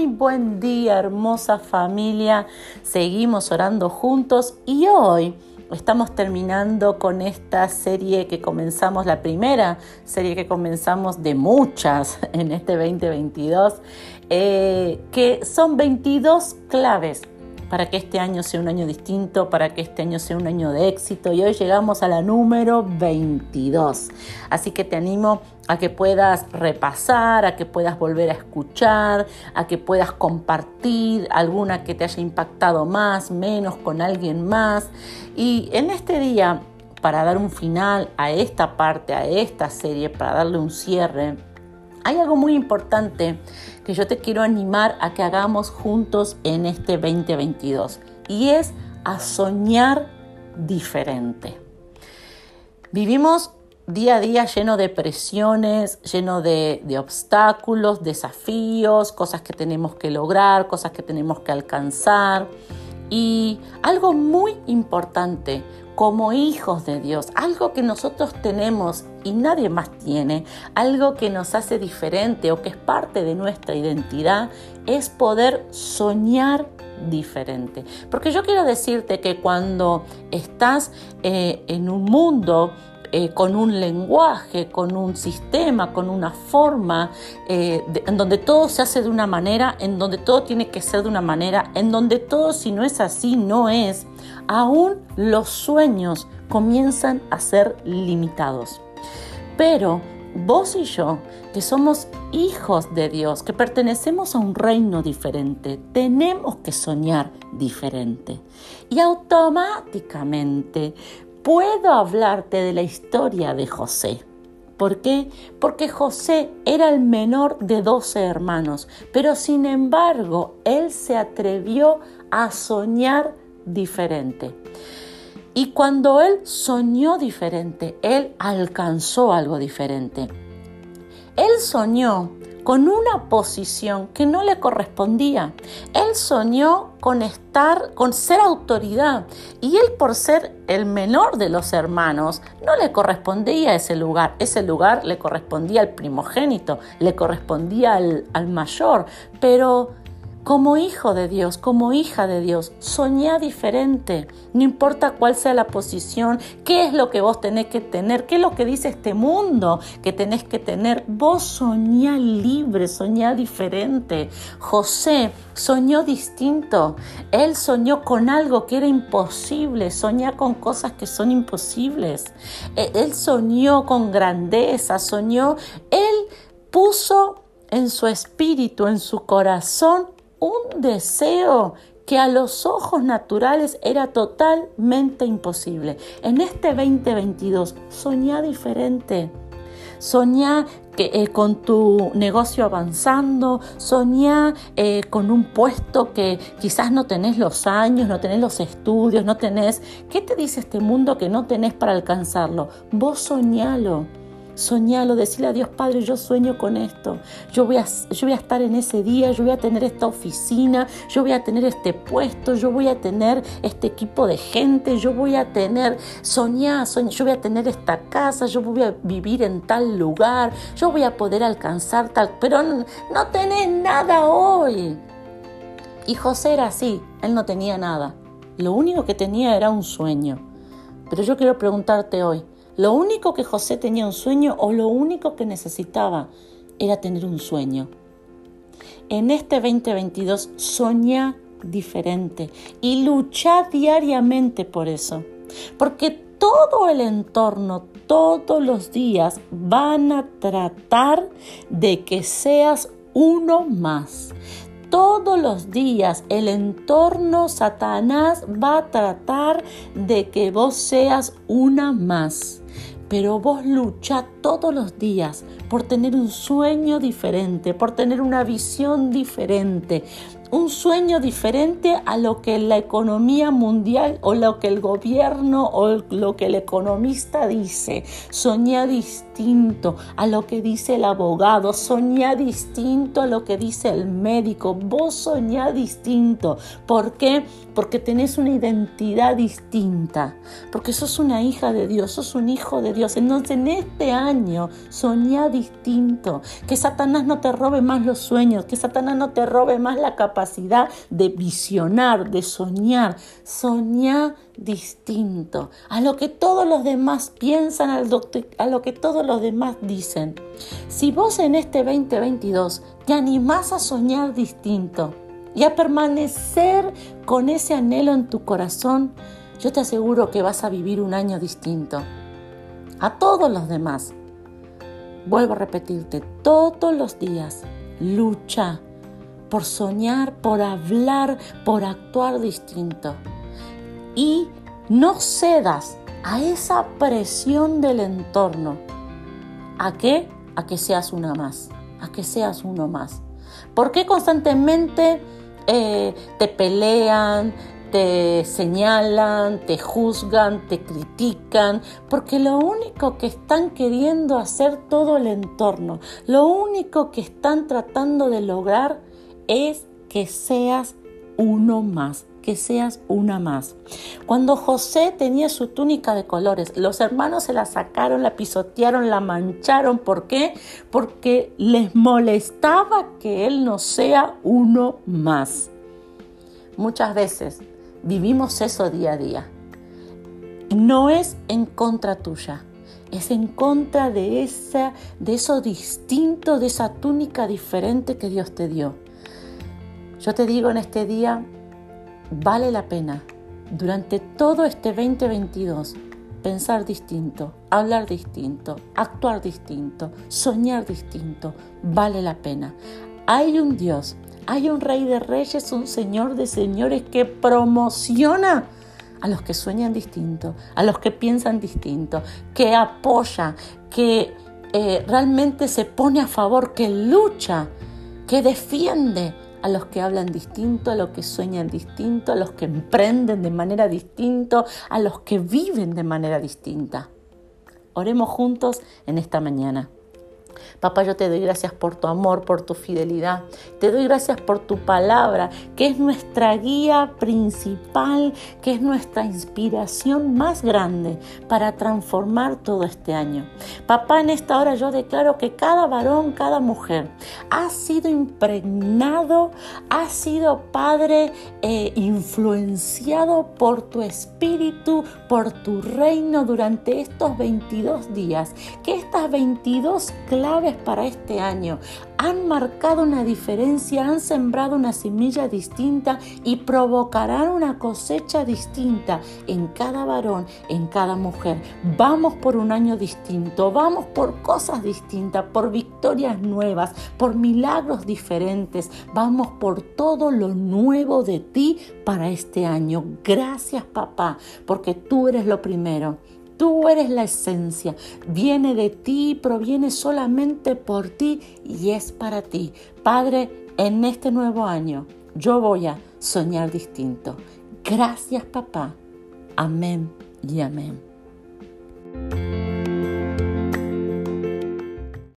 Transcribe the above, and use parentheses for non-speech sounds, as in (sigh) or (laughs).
Muy buen día, hermosa familia. Seguimos orando juntos y hoy estamos terminando con esta serie que comenzamos, la primera serie que comenzamos de muchas (laughs) en este 2022, eh, que son 22 claves para que este año sea un año distinto, para que este año sea un año de éxito. Y hoy llegamos a la número 22. Así que te animo a que puedas repasar, a que puedas volver a escuchar, a que puedas compartir alguna que te haya impactado más, menos con alguien más. Y en este día, para dar un final a esta parte, a esta serie, para darle un cierre, hay algo muy importante que yo te quiero animar a que hagamos juntos en este 2022 y es a soñar diferente. Vivimos día a día lleno de presiones, lleno de, obstáculos, desafíos, cosas que tenemos que lograr, cosas que tenemos que alcanzar. Y algo muy importante como hijos de Dios, algo que nosotros tenemos y nadie más tiene, algo que nos hace diferente o que es parte de nuestra identidad, es poder soñar diferente. Porque yo quiero decirte que cuando estás eh, en un mundo eh, con un lenguaje, con un sistema, con una forma, eh, en donde todo se hace de una manera, en donde todo tiene que ser de una manera, en donde todo si no es así, no es, aún los sueños comienzan a ser limitados. Pero vos y yo, que somos hijos de Dios, que pertenecemos a un reino diferente, tenemos que soñar diferente. Y automáticamente puedo hablarte de la historia de José. ¿Por qué? Porque José era el menor de doce hermanos, pero sin embargo él se atrevió a soñar diferente. Y cuando él soñó diferente, él alcanzó algo diferente. Él soñó con una posición que no le correspondía. Él soñó con estar, con ser autoridad y él por ser el menor de los hermanos no le correspondía ese lugar. Ese lugar le correspondía al primogénito, le correspondía al, al mayor, pero como hijo de Dios, como hija de Dios, soñá diferente. No importa cuál sea la posición, qué es lo que vos tenés que tener, qué es lo que dice este mundo que tenés que tener. Vos soñá libre, soñá diferente. José soñó distinto. Él soñó con algo que era imposible, soñá con cosas que son imposibles. E, él soñó con grandeza, soñó, él puso en su espíritu, en su corazón, un deseo que a los ojos naturales era totalmente imposible. En este 2022, soñá diferente. Soñá que, eh, con tu negocio avanzando, soñá eh, con un puesto que quizás no tenés los años, no tenés los estudios, no tenés... ¿Qué te dice este mundo que no tenés para alcanzarlo? Vos soñalo. Soñalo, decirle a Dios Padre, yo sueño con esto. Yo voy, a, yo voy a estar en ese día, yo voy a tener esta oficina, yo voy a tener este puesto, yo voy a tener este equipo de gente, yo voy a tener, soñar, yo voy a tener esta casa, yo voy a vivir en tal lugar, yo voy a poder alcanzar tal, pero no, no tenés nada hoy. Y José era así, él no tenía nada. Lo único que tenía era un sueño. Pero yo quiero preguntarte hoy, lo único que José tenía un sueño o lo único que necesitaba era tener un sueño. En este 2022 soñá diferente y lucha diariamente por eso. Porque todo el entorno, todos los días van a tratar de que seas uno más. Todos los días el entorno Satanás va a tratar de que vos seas una más pero vos lucha todos los días por tener un sueño diferente, por tener una visión diferente. un sueño diferente a lo que la economía mundial o lo que el gobierno o lo que el economista dice. Soñá distinto a lo que dice el abogado, soñá distinto a lo que dice el médico. Vos soñá distinto. ¿Por qué? Porque tenés una identidad distinta, porque sos una hija de Dios, sos un hijo de Dios. Entonces en este año soñá distinto, que Satanás no te robe más los sueños, que Satanás no te robe más la capacidad de visionar, de soñar. Soñá distinto a lo que todos los demás piensan, a lo que todos los demás dicen. Si vos en este 2022 te animás a soñar distinto, y a permanecer con ese anhelo en tu corazón, yo te aseguro que vas a vivir un año distinto a todos los demás. Vuelvo a repetirte, todos los días lucha por soñar, por hablar, por actuar distinto. Y no cedas a esa presión del entorno. ¿A qué? A que seas una más, a que seas uno más. ¿Por qué constantemente eh, te pelean, te señalan, te juzgan, te critican, porque lo único que están queriendo hacer todo el entorno, lo único que están tratando de lograr es que seas uno más, que seas una más. Cuando José tenía su túnica de colores, los hermanos se la sacaron, la pisotearon, la mancharon. ¿Por qué? Porque les molestaba que él no sea uno más. Muchas veces vivimos eso día a día. No es en contra tuya, es en contra de, esa, de eso distinto, de esa túnica diferente que Dios te dio. Yo te digo en este día, vale la pena durante todo este 2022 pensar distinto, hablar distinto, actuar distinto, soñar distinto, vale la pena. Hay un Dios, hay un Rey de Reyes, un Señor de Señores que promociona a los que sueñan distinto, a los que piensan distinto, que apoya, que eh, realmente se pone a favor, que lucha, que defiende a los que hablan distinto, a los que sueñan distinto, a los que emprenden de manera distinta, a los que viven de manera distinta. Oremos juntos en esta mañana. Papá, yo te doy gracias por tu amor, por tu fidelidad. Te doy gracias por tu palabra, que es nuestra guía principal, que es nuestra inspiración más grande para transformar todo este año. Papá, en esta hora yo declaro que cada varón, cada mujer ha sido impregnado, ha sido Padre eh, influenciado por tu espíritu, por tu reino durante estos 22 días. Que estas 22 claves para este año han marcado una diferencia, han sembrado una semilla distinta y provocarán una cosecha distinta en cada varón, en cada mujer. Vamos por un año distinto, vamos por cosas distintas, por victorias nuevas, por milagros diferentes, vamos por todo lo nuevo de ti para este año. Gracias papá, porque tú eres lo primero. Tú eres la esencia, viene de ti, proviene solamente por ti y es para ti. Padre, en este nuevo año yo voy a soñar distinto. Gracias papá. Amén y amén.